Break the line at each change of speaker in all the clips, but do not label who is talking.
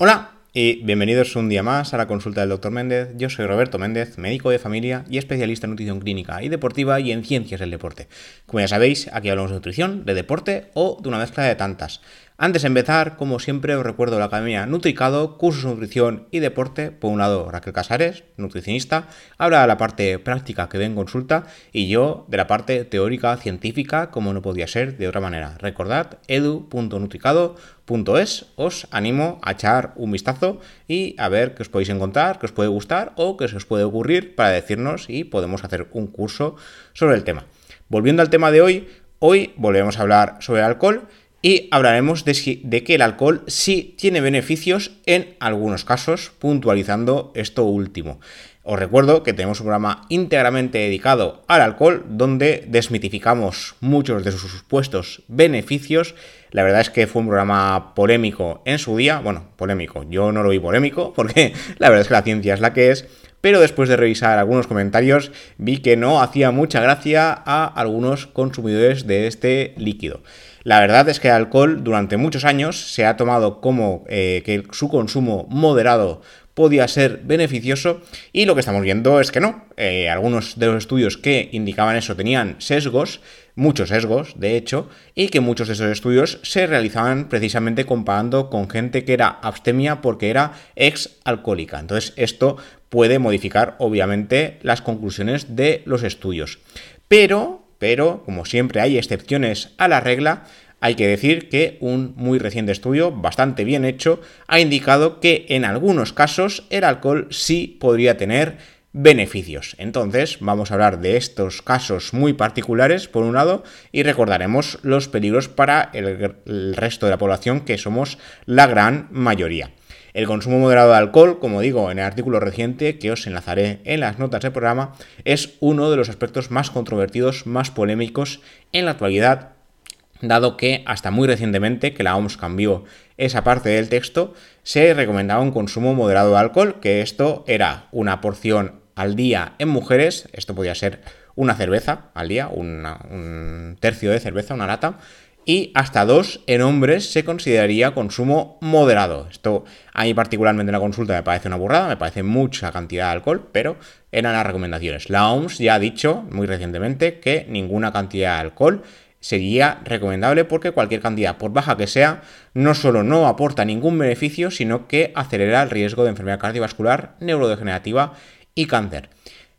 Hola y bienvenidos un día más a la consulta del Dr. Méndez. Yo soy Roberto Méndez, médico de familia y especialista en nutrición clínica y deportiva y en ciencias del deporte. Como ya sabéis, aquí hablamos de nutrición, de deporte o de una mezcla de tantas. Antes de empezar, como siempre, os recuerdo la Academia Nutricado, cursos de nutrición y deporte. Por un lado, Raquel Casares, nutricionista, habla de la parte práctica que ve en consulta y yo de la parte teórica, científica, como no podía ser de otra manera. Recordad, edu.nutricado.es, os animo a echar un vistazo y a ver qué os podéis encontrar, qué os puede gustar o qué se os puede ocurrir para decirnos y podemos hacer un curso sobre el tema. Volviendo al tema de hoy, hoy volvemos a hablar sobre el alcohol y hablaremos de, que el alcohol sí tiene beneficios en algunos casos, puntualizando esto último. Os recuerdo que tenemos un programa íntegramente dedicado al alcohol, donde desmitificamos muchos de sus supuestos beneficios. La verdad es que fue un programa polémico en su día. Bueno, polémico. Yo no lo vi polémico, porque la verdad es que la ciencia es la que es pero después de revisar algunos comentarios vi que no hacía mucha gracia a algunos consumidores de este líquido. La verdad es que el alcohol durante muchos años se ha tomado como eh, que su consumo moderado podía ser beneficioso y lo que estamos viendo es que no. Eh, algunos de los estudios que indicaban eso tenían sesgos, muchos sesgos de hecho, y que muchos de esos estudios se realizaban precisamente comparando con gente que era abstemia porque era ex alcohólica. Entonces esto puede modificar obviamente las conclusiones de los estudios. Pero pero como siempre hay excepciones a la regla, hay que decir que un muy reciente estudio, bastante bien hecho, ha indicado que en algunos casos el alcohol sí podría tener beneficios. Entonces, vamos a hablar de estos casos muy particulares, por un lado, y recordaremos los peligros para el, resto de la población, que somos la gran mayoría. El consumo moderado de alcohol, como digo en el artículo reciente que os enlazaré en las notas del programa, es uno de los aspectos más controvertidos, más polémicos en la actualidad, dado que hasta muy recientemente, que la OMS cambió esa parte del texto, se recomendaba un consumo moderado de alcohol, que esto era una porción al día en mujeres, esto podía ser una cerveza al día, un tercio de cerveza, una lata, y hasta dos en hombres se consideraría consumo moderado. Esto a mí particularmente en la consulta me parece una burrada, me parece mucha cantidad de alcohol, pero eran las recomendaciones. La OMS ya ha dicho muy recientemente que ninguna cantidad de alcohol sería recomendable porque cualquier cantidad, por baja que sea, no solo no aporta ningún beneficio, sino que acelera el riesgo de enfermedad cardiovascular, neurodegenerativa y cáncer.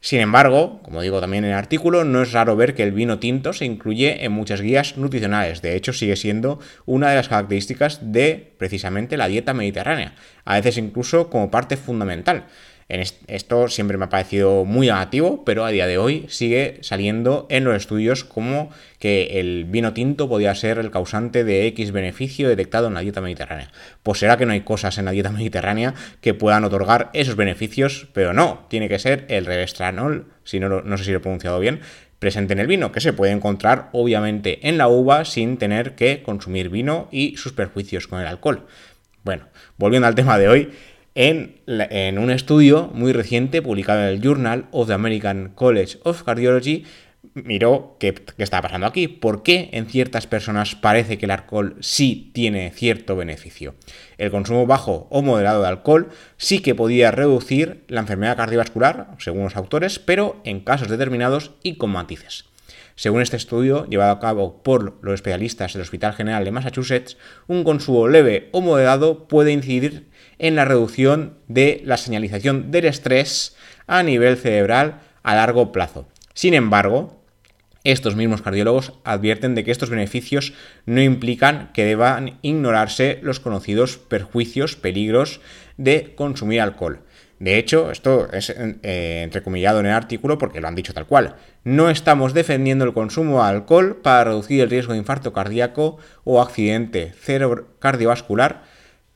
Sin embargo, como digo también en el artículo, no es raro ver que el vino tinto se incluye en muchas guías nutricionales. De hecho, sigue siendo una de las características de precisamente la dieta mediterránea, a veces incluso como parte fundamental esto siempre me ha parecido muy negativo, pero a día de hoy sigue saliendo en los estudios como que el vino tinto podía ser el causante de X beneficio detectado en la dieta mediterránea. Pues será que no hay cosas en la dieta mediterránea que puedan otorgar esos beneficios, pero no, tiene que ser el revestranol, si no, no sé si lo he pronunciado bien, presente en el vino, que se puede encontrar obviamente en la uva sin tener que consumir vino y sus perjuicios con el alcohol. Bueno, volviendo al tema de hoy, en, un estudio muy reciente publicado en el Journal of the American College of Cardiology, miró qué, qué estaba pasando aquí, por qué en ciertas personas parece que el alcohol sí tiene cierto beneficio. El consumo bajo o moderado de alcohol sí que podía reducir la enfermedad cardiovascular, según los autores, pero en casos determinados y con matices. Según este estudio, llevado a cabo por los especialistas del Hospital General de Massachusetts, un consumo leve o moderado puede incidir en la reducción de la señalización del estrés a nivel cerebral a largo plazo. Sin embargo, estos mismos cardiólogos advierten de que estos beneficios no implican que deban ignorarse los conocidos perjuicios, peligros de consumir alcohol. De hecho, esto es eh, entrecomillado en el artículo porque lo han dicho tal cual. No estamos defendiendo el consumo de alcohol para reducir el riesgo de infarto cardíaco o accidente cerebrovascular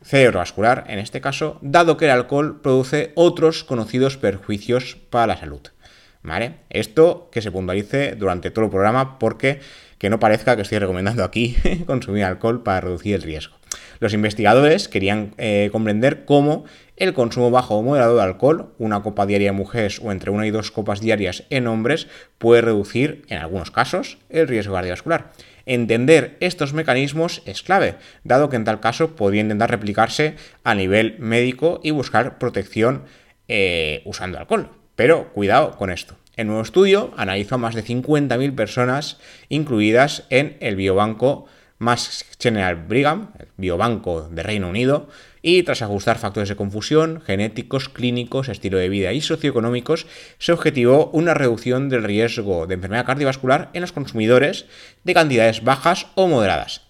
cerebrovascular en este caso, dado que el alcohol produce otros conocidos perjuicios para la salud. ¿Vale? Esto que se puntualice durante todo el programa porque que no parezca que estoy recomendando aquí consumir alcohol para reducir el riesgo. Los investigadores querían eh, comprender cómo el consumo bajo o moderado de alcohol, una copa diaria en mujeres o entre una y dos copas diarias en hombres, puede reducir, en algunos casos, el riesgo cardiovascular. Entender estos mecanismos es clave, dado que en tal caso podría intentar replicarse a nivel médico y buscar protección eh, usando alcohol. Pero cuidado con esto. El nuevo estudio analizó a más de 50.000 personas incluidas en el biobanco Mass General Brigham, el biobanco de Reino Unido, y tras ajustar factores de confusión, genéticos, clínicos, estilo de vida y socioeconómicos, se objetivó una reducción del riesgo de enfermedad cardiovascular en los consumidores de cantidades bajas o moderadas.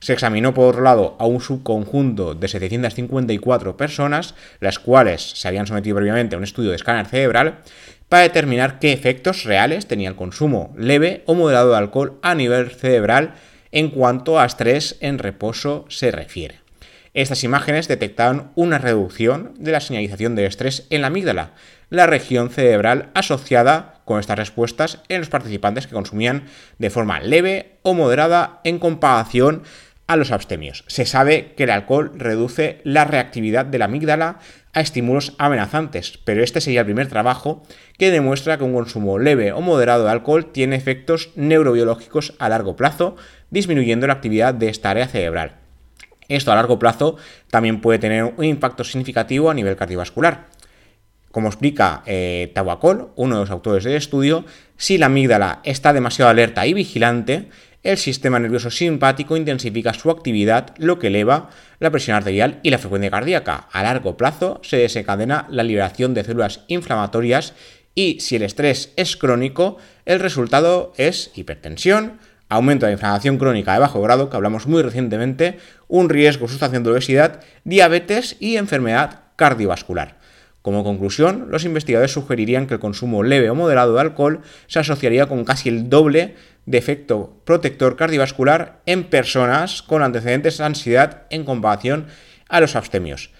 Se examinó por otro lado a un subconjunto de 754 personas, las cuales se habían sometido previamente a un estudio de escáner cerebral, para determinar qué efectos reales tenía el consumo leve o moderado de alcohol a nivel cerebral en cuanto a estrés en reposo se refiere. Estas imágenes detectaron una reducción de la señalización de estrés en la amígdala, la región cerebral asociada con estas respuestas en los participantes que consumían de forma leve o moderada en comparación a los abstemios. Se sabe que el alcohol reduce la reactividad de la amígdala a estímulos amenazantes, pero este sería el primer trabajo que demuestra que un consumo leve o moderado de alcohol tiene efectos neurobiológicos a largo plazo, disminuyendo la actividad de esta área cerebral. Esto a largo plazo también puede tener un impacto significativo a nivel cardiovascular. Como explica eh, uno de los autores del estudio, si la amígdala está demasiado alerta y vigilante, el sistema nervioso simpático intensifica su actividad, lo que eleva la presión arterial y la frecuencia cardíaca. A largo plazo se desencadena la liberación de células inflamatorias y si el estrés es crónico, el resultado es hipertensión, aumento de inflamación crónica de bajo grado, que hablamos muy recientemente, un riesgo sustancial de obesidad, diabetes y enfermedad cardiovascular. Como conclusión, los investigadores sugerirían que el consumo leve o moderado de alcohol se asociaría con casi el doble de efecto protector cardiovascular en personas con antecedentes de ansiedad en comparación a los abstemios.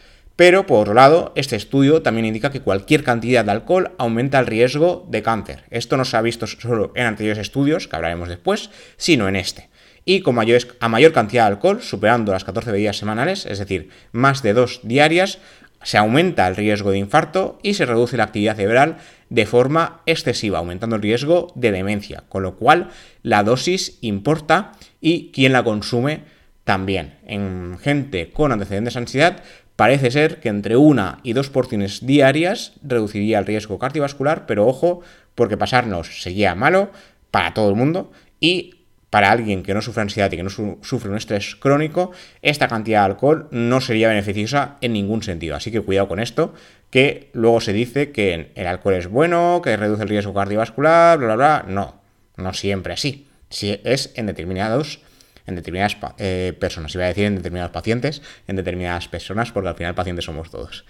Pero, por otro lado, este estudio también indica que cualquier cantidad de alcohol aumenta el riesgo de cáncer. Esto no se ha visto solo en anteriores estudios, que hablaremos después, sino en este. Y con mayor, a mayor cantidad de alcohol, superando las 14 bebidas semanales, es decir, más de dos diarias, se aumenta el riesgo de infarto y se reduce la actividad cerebral de forma excesiva, aumentando el riesgo de demencia, con lo cual la dosis importa y quien la consume también. En gente con antecedentes de ansiedad Parece ser que entre una y dos porciones diarias reduciría el riesgo cardiovascular, pero ojo, porque pasarnos sería malo para todo el mundo y para alguien que no sufre ansiedad y que no sufre un estrés crónico, esta cantidad de alcohol no sería beneficiosa en ningún sentido. Así que cuidado con esto, que luego se dice que el alcohol es bueno, que reduce el riesgo cardiovascular, bla, bla, bla. No, no siempre así. Si es en determinados en determinadas eh, personas. Iba a decir en determinados pacientes, en determinadas personas, porque al final pacientes somos todos.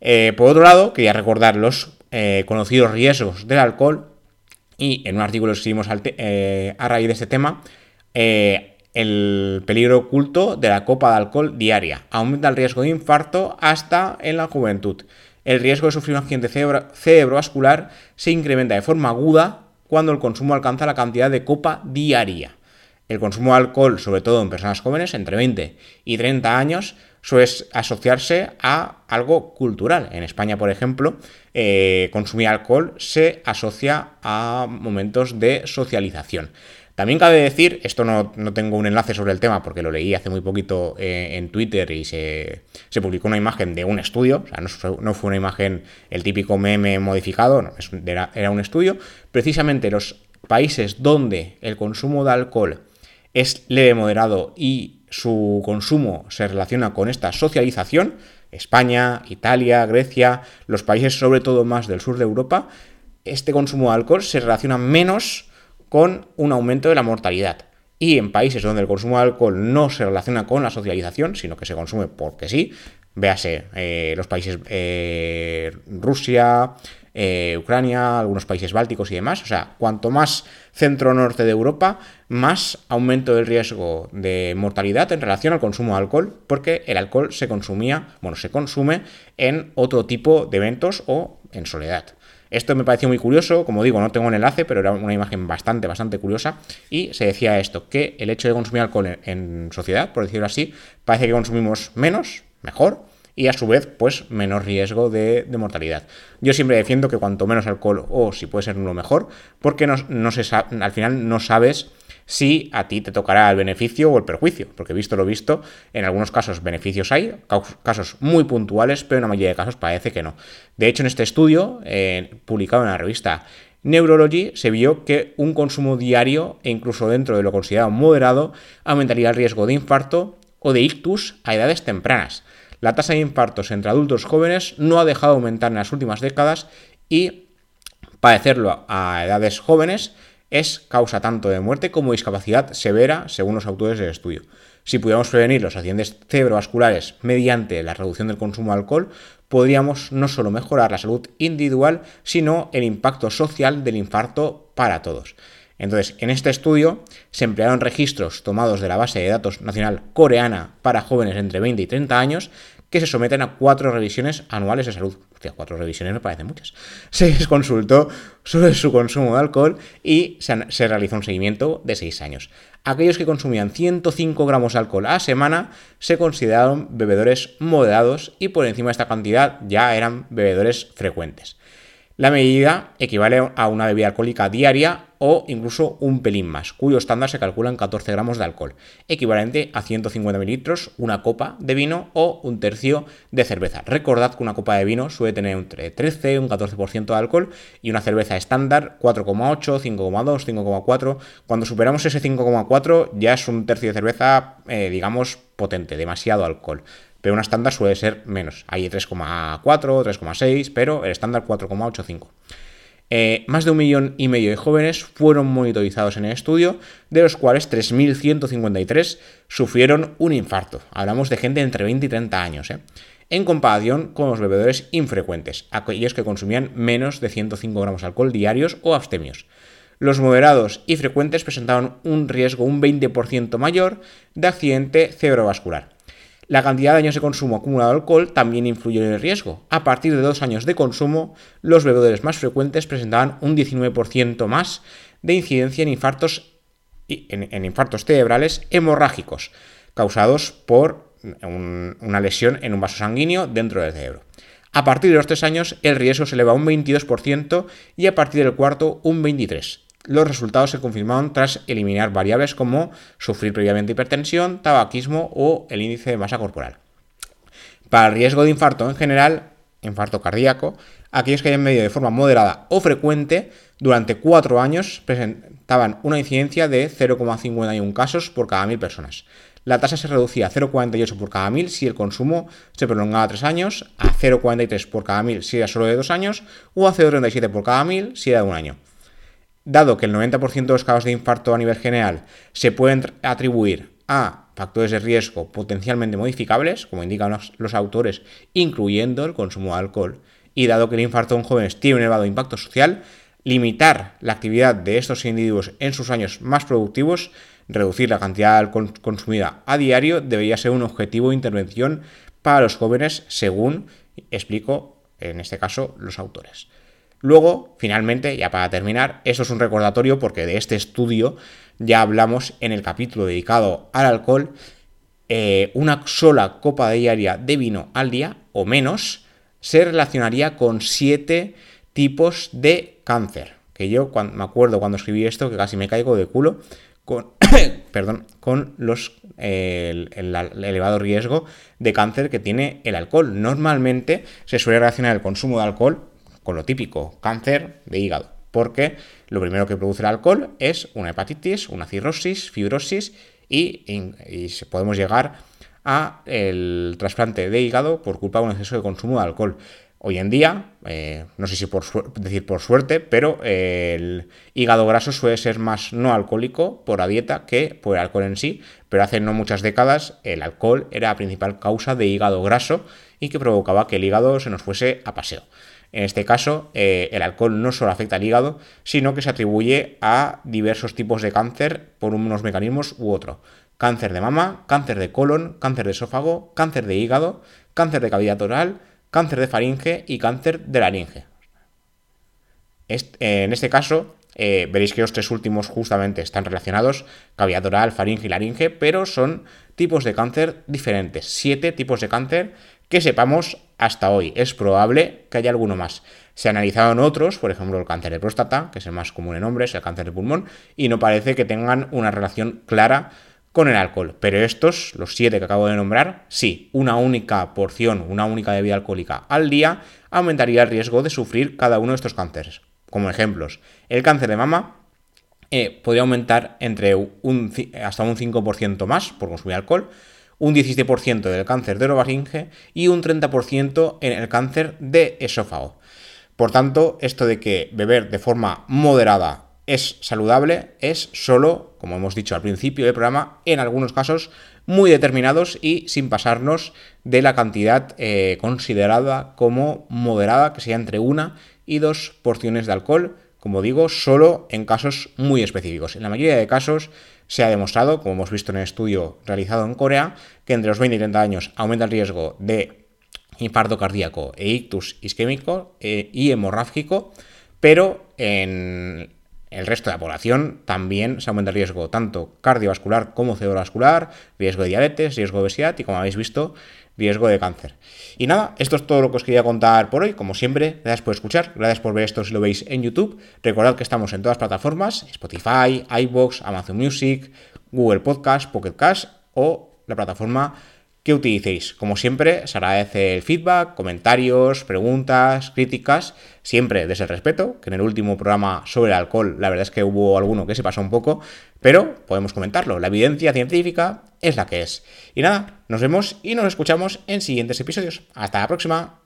Eh, por otro lado, quería recordar los eh, conocidos riesgos del alcohol y en un artículo que escribimos a raíz de este tema, el peligro oculto de la copa de alcohol diaria. Aumenta el riesgo de infarto hasta en la juventud. El riesgo de sufrir un accidente cerebrovascular se incrementa de forma aguda cuando el consumo alcanza la cantidad de copa diaria. El consumo de alcohol, sobre todo en personas jóvenes, entre 20 y 30 años, suele asociarse a algo cultural. En España, por ejemplo, eh, consumir alcohol se asocia a momentos de socialización. También cabe decir, esto no, tengo un enlace sobre el tema porque lo leí hace muy poquito eh, en Twitter y se, publicó una imagen de un estudio, o sea, no fue, una imagen el típico meme modificado, no, era, era un estudio. Precisamente los países donde el consumo de alcohol es leve moderado y su consumo se relaciona con esta socialización, España, Italia, Grecia, los países sobre todo más del sur de Europa, este consumo de alcohol se relaciona menos con un aumento de la mortalidad. Y en países donde el consumo de alcohol no se relaciona con la socialización, sino que se consume porque sí, véase eh, los países eh, Rusia, eh, Ucrania, algunos países bálticos y demás. O sea, cuanto más centro-norte de Europa, más aumento del riesgo de mortalidad en relación al consumo de alcohol, porque el alcohol se consumía, bueno, se consume en otro tipo de eventos o en soledad. Esto me pareció muy curioso, como digo, no tengo un enlace, pero era una imagen bastante, bastante curiosa. Y se decía esto, que el hecho de consumir alcohol en sociedad, por decirlo así, parece que consumimos menos, mejor, y a su vez, pues menor riesgo de, mortalidad. Yo siempre defiendo que cuanto menos alcohol o si puede ser uno mejor, porque no, se al final no sabes si a ti te tocará el beneficio o el perjuicio, porque visto lo visto, en algunos casos beneficios hay, casos muy puntuales, pero en la mayoría de casos parece que no. De hecho, en este estudio, eh, publicado en la revista Neurology, se vio que un consumo diario, e incluso dentro de lo considerado moderado, aumentaría el riesgo de infarto o de ictus a edades tempranas. La tasa de infartos entre adultos jóvenes no ha dejado de aumentar en las últimas décadas y padecerlo a edades jóvenes es causa tanto de muerte como discapacidad severa, según los autores del estudio. Si pudiéramos prevenir los accidentes cerebrovasculares mediante la reducción del consumo de alcohol, podríamos no solo mejorar la salud individual, sino el impacto social del infarto para todos. Entonces, en este estudio se emplearon registros tomados de la base de datos nacional coreana para jóvenes entre 20 y 30 años que se someten a cuatro revisiones anuales de salud. Hostia, cuatro revisiones me parecen muchas. Se les consultó sobre su consumo de alcohol y se, realizó un seguimiento de seis años. Aquellos que consumían 105 gramos de alcohol a semana se consideraron bebedores moderados y por encima de esta cantidad ya eran bebedores frecuentes. La medida equivale a una bebida alcohólica diaria o incluso un pelín más, cuyo estándar se calcula en 14 gramos de alcohol, equivalente a 150 mililitros, una copa de vino o un tercio de cerveza. Recordad que una copa de vino suele tener entre 13 y un 14% de alcohol y una cerveza estándar 4,8, 5,2, 5,4. Cuando superamos ese 5,4 ya es un tercio de cerveza, eh, digamos, potente, demasiado alcohol pero una estándar suele ser menos. Hay 3,4, 3,6, pero el estándar 4,85. Eh, más de un millón y medio de jóvenes fueron monitorizados en el estudio, de los cuales 3.153 sufrieron un infarto. Hablamos de gente entre 20 y 30 años, ¿eh? en comparación con los bebedores infrecuentes, aquellos que consumían menos de 105 gramos de alcohol diarios o abstemios. Los moderados y frecuentes presentaban un riesgo un 20% mayor de accidente cerebrovascular. La cantidad de años de consumo acumulado de alcohol también influye en el riesgo. A partir de dos años de consumo, los bebedores más frecuentes presentaban un 19% más de incidencia en infartos, en, infartos cerebrales hemorrágicos, causados por una lesión en un vaso sanguíneo dentro del cerebro. A partir de los tres años, el riesgo se eleva un 22% y a partir del cuarto, un 23% los resultados se confirmaron tras eliminar variables como sufrir previamente hipertensión, tabaquismo o el índice de masa corporal. Para el riesgo de infarto en general, infarto cardíaco, aquellos que hayan medido de forma moderada o frecuente durante cuatro años presentaban una incidencia de 0,51 casos por cada mil personas. La tasa se reducía a 0,48 por cada mil si el consumo se prolongaba tres años, a 0,43 por cada mil si era solo de dos años, o a 0,37 por cada mil si era de un año. Dado que el 90% de los casos de infarto a nivel general se pueden atribuir a factores de riesgo potencialmente modificables, como indican los, autores, incluyendo el consumo de alcohol, y dado que el infarto en jóvenes tiene un elevado impacto social, limitar la actividad de estos individuos en sus años más productivos, reducir la cantidad de alcohol consumida a diario, debería ser un objetivo de intervención para los jóvenes, según explico en este caso los autores. Luego, finalmente, ya para terminar, eso es un recordatorio porque de este estudio ya hablamos en el capítulo dedicado al alcohol. Eh, una sola copa diaria de vino al día o menos se relacionaría con siete tipos de cáncer. Que yo me acuerdo cuando escribí esto que casi me caigo de culo con, perdón, con los, el, elevado riesgo de cáncer que tiene el alcohol. Normalmente se suele relacionar el consumo de alcohol lo típico, cáncer de hígado, porque lo primero que produce el alcohol es una hepatitis, una cirrosis, fibrosis y, podemos llegar a el trasplante de hígado por culpa de un exceso de consumo de alcohol. Hoy en día, eh, no sé si por decir por suerte, pero el hígado graso suele ser más no alcohólico por la dieta que por el alcohol en sí, pero hace no muchas décadas el alcohol era la principal causa de hígado graso y que provocaba que el hígado se nos fuese a paseo. En este caso, eh, el alcohol no solo afecta al hígado, sino que se atribuye a diversos tipos de cáncer por unos mecanismos u otro. Cáncer de mama, cáncer de colon, cáncer de esófago, cáncer de hígado, cáncer de cavidad oral, cáncer de faringe y cáncer de laringe. en este caso, eh, veréis que los tres últimos justamente están relacionados, cavidad oral, faringe y laringe, pero son tipos de cáncer diferentes. Siete tipos de cáncer que sepamos hasta hoy. Es probable que haya alguno más. Se analizaron otros, por ejemplo el cáncer de próstata, que es el más común en hombres, el cáncer de pulmón, y no parece que tengan una relación clara con el alcohol. Pero estos, los siete que acabo de nombrar, sí, una única porción, una única bebida alcohólica al día aumentaría el riesgo de sufrir cada uno de estos cánceres. Como ejemplos, el cáncer de mama eh, podría aumentar entre un, hasta un 5% más por consumir alcohol, un 17% del cáncer de orofaringe y un 30% en el cáncer de esófago. Por tanto, esto de que beber de forma moderada es saludable es solo, como hemos dicho al principio del programa, en algunos casos muy determinados y sin pasarnos de la cantidad eh, considerada como moderada, que sea entre una y dos porciones de alcohol, como digo, solo en casos muy específicos. En la mayoría de casos se ha demostrado, como hemos visto en el estudio realizado en Corea, que entre los 20 y 30 años aumenta el riesgo de infarto cardíaco e ictus isquémico eh, y hemorrágico, pero en el resto de la población también se aumenta el riesgo tanto cardiovascular como cerebrovascular, riesgo de diabetes, riesgo de obesidad y como habéis visto, riesgo de cáncer. Y nada, esto es todo lo que os quería contar por hoy. Como siempre, gracias por escuchar, gracias por ver esto si lo veis en YouTube. Recordad que estamos en todas las plataformas, Spotify, iVoox, Amazon Music, Google Podcast, Pocket Cast o la plataforma que utilicéis. Como siempre, se agradece el feedback, comentarios, preguntas, críticas, siempre desde el respeto, que en el último programa sobre el alcohol la verdad es que hubo alguno que se pasó un poco, pero podemos comentarlo. La evidencia científica es la que es. Y nada, nos vemos y nos escuchamos en siguientes episodios. Hasta la próxima.